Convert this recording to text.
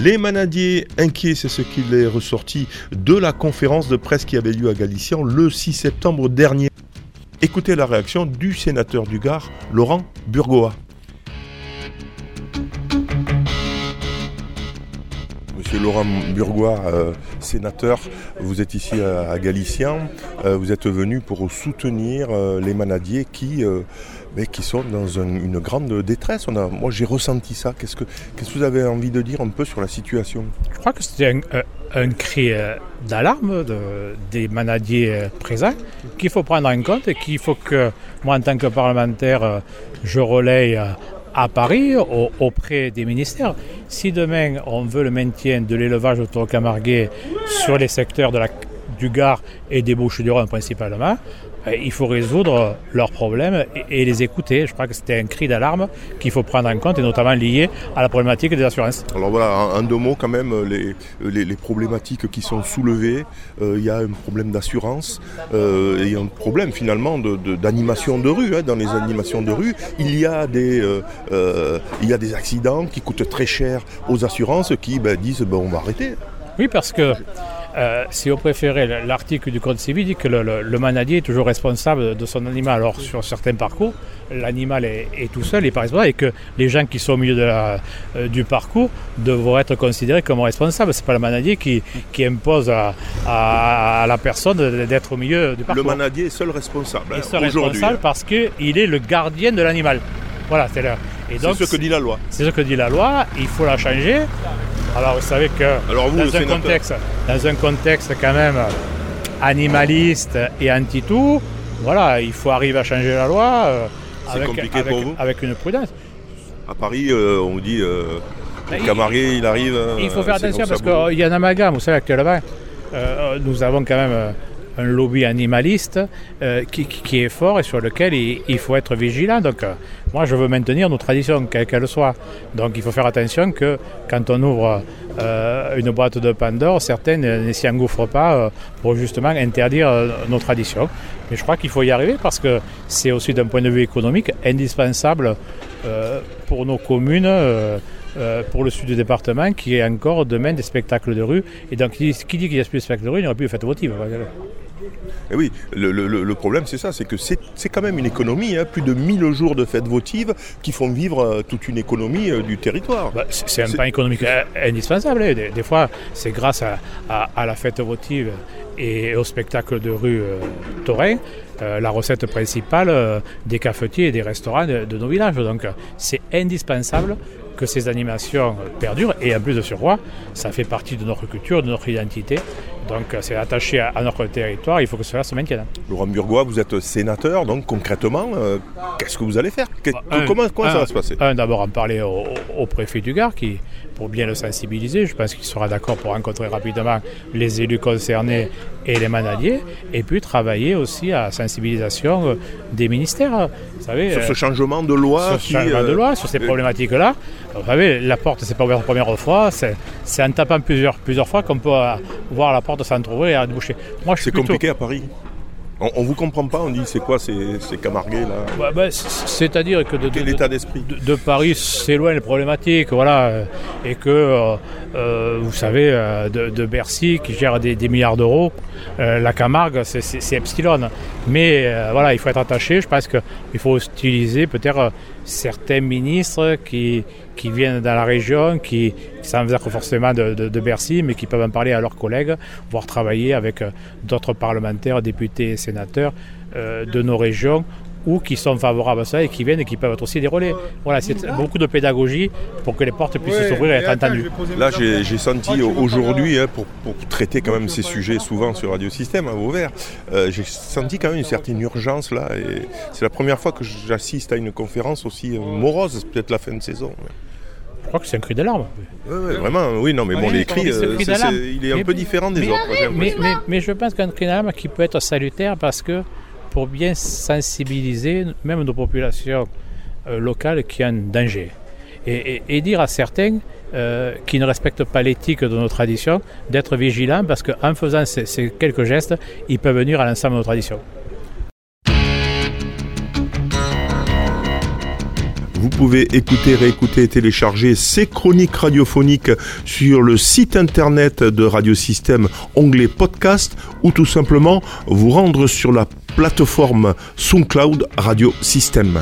Les manadiers inquiets, c'est ce qu'il est ressorti de la conférence de presse qui avait lieu à Galician le 6 septembre dernier. Écoutez la réaction du sénateur du Gard, Laurent Burgoa. Monsieur Laurent Burgois, euh, sénateur, vous êtes ici à, Galician. Euh, vous êtes venu pour soutenir euh, les manadiers qui, mais qui sont dans une grande détresse. Moi, j'ai ressenti ça. Qu'est-ce que, qu'est-ce que vous avez envie de dire un peu sur la situation? Je crois que c'était un, cri d'alarme des manadiers présents qu'il faut prendre en compte et qu'il faut que moi, en tant que parlementaire, je relaye à Paris auprès des ministères. Si demain on veut le maintien de l'élevage autour Camarguais sur les secteurs du Gard et des Bouches-du-Rhône principalement, il faut résoudre leurs problèmes et, les écouter. Je crois que c'était un cri d'alarme qu'il faut prendre en compte et notamment lié à la problématique des assurances. Alors voilà, en, deux mots quand même, les, les, problématiques qui sont soulevées, euh, il y a un problème d'assurance euh, et un problème finalement d'animation de, rue. Hein. Dans les animations de rue, il y, a des, il y a des accidents qui coûtent très cher aux assurances qui ben, disent ben, on va arrêter. Oui, parce que euh, si vous préférez, l'article du Code civil dit que le, manadier est toujours responsable de son animal. Alors, sur certains parcours, l'animal est, tout seul, et pas responsable, et que les gens qui sont au milieu de euh, du parcours devront être considérés comme responsables. Ce n'est pas le manadier qui, impose à, la personne d'être au milieu du parcours. Le manadier est seul responsable. Hein, seul responsable hein. parce qu'il est le gardien de l'animal. Voilà, c'est ce que dit la loi. C'est ce que dit la loi, il faut la changer. Alors vous savez que dans, un contexte, dans un contexte quand même animaliste et anti-tout, voilà, il faut arriver à changer la loi euh, avec, compliqué pour vous avec une prudence. À Paris, euh, on dit euh, ben, Camarguais, il, arrive. il faut faire attention parce qu'il y a un amalgame, vous savez, actuellement. nous avons quand même un lobby animaliste euh, qui, est fort et sur lequel il, faut être vigilant. Donc euh, moi je veux maintenir nos traditions, quelles qu'elles soient. Donc il faut faire attention que quand on ouvre euh, une boîte de Pandore, certaines ne s'y engouffrent pas pour justement interdire nos traditions. Mais je crois qu'il faut y arriver parce que c'est aussi d'un point de vue économique indispensable pour nos communes. pour le sud du département, qui est encore demain des spectacles de rue. Et donc, qui dit qu'il y a plus de spectacles de rue, il n'y aura plus de fête votive. Et eh oui, le, problème c'est ça, c'est que c'est quand même une économie, hein, plus de 1000 jours de fêtes votives qui font vivre euh, toute une économie euh, du territoire. Bah, c'est un pas économique euh, indispensable. Hein. Des, fois, c'est grâce à, la fête votive et au spectacle de rue taurin, la recette principale des cafetiers et des restaurants de, de nos villages. Donc c'est indispensable que ces animations perdurent et en plus de surcroît, ça fait partie de notre culture, de notre identité. Donc c'est attaché à, notre territoire, il faut que cela se maintienne. Laurent Burgois, vous êtes sénateur, donc concrètement, euh, qu'est-ce que vous allez faire? Comment, ça va se passer? D'abord en parler au, préfet du Gard, qui, pour bien le sensibiliser, je pense qu'il sera d'accord pour rencontrer rapidement les élus concernés et les manadiers, et puis travailler aussi à la sensibilisation euh, des ministères. Vous savez, sur ce euh, changement de loi Sur changement de loi, sur ces problématiques-là. Vous savez, la porte, c'est pas ouverte la première fois, c'est en tapant plusieurs, plusieurs fois qu'on peut voir la porte s'entrouvrir et à déboucher. C'est compliqué à Paris on, on vous comprend pas, on dit c'est quoi ces, ces camargués là bah, C'est-à-dire que de, Quel état d'esprit de, Paris s'éloigne les problématiques, voilà, et que euh, euh, vous savez, euh, de, Bercy qui gère des, milliards d'euros, la Camargue c'est Epsilon. Mais voilà, il faut être attaché, je pense qu'il faut utiliser peut-être certains ministres qui, viennent dans la région, qui, sans venir forcément de, de, Bercy, mais qui peuvent en parler à leurs collègues, voire travailler avec euh, d'autres parlementaires, députés et sénateurs euh, de nos régions ou qui sont favorables à ça et qui viennent et qui peuvent être aussi des relais. Voilà, c'est beaucoup de pédagogie pour que les portes puissent s'ouvrir et être entendues. Là, j'ai senti aujourd'hui, hein, pour, traiter quand même ces sujets souvent sur Radio Système à Vauvert, euh, j'ai senti quand même une certaine urgence là. Et c'est la première fois que j'assiste à une conférence aussi euh, morose, peut-être la fin de saison. Je crois que c'est un cri d'alarme. Oui, vraiment, oui, non, mais bon, les cris, euh, il est un peu différent des autres. Mais, mais, je pense qu'un cri d'alarme qui peut être salutaire parce que pour bien sensibiliser même nos populations euh, locales qui ont un danger. Et, dire à certains euh, qui ne respectent pas l'éthique de nos traditions d'être vigilants parce qu'en faisant ces, ces, quelques gestes, ils peuvent venir à l'ensemble de nos traditions. Vous pouvez écouter, réécouter et télécharger ces chroniques radiophoniques sur le site internet de Radiosystème, onglet podcast, ou tout simplement vous rendre sur la plateforme SoundCloud Radio Système.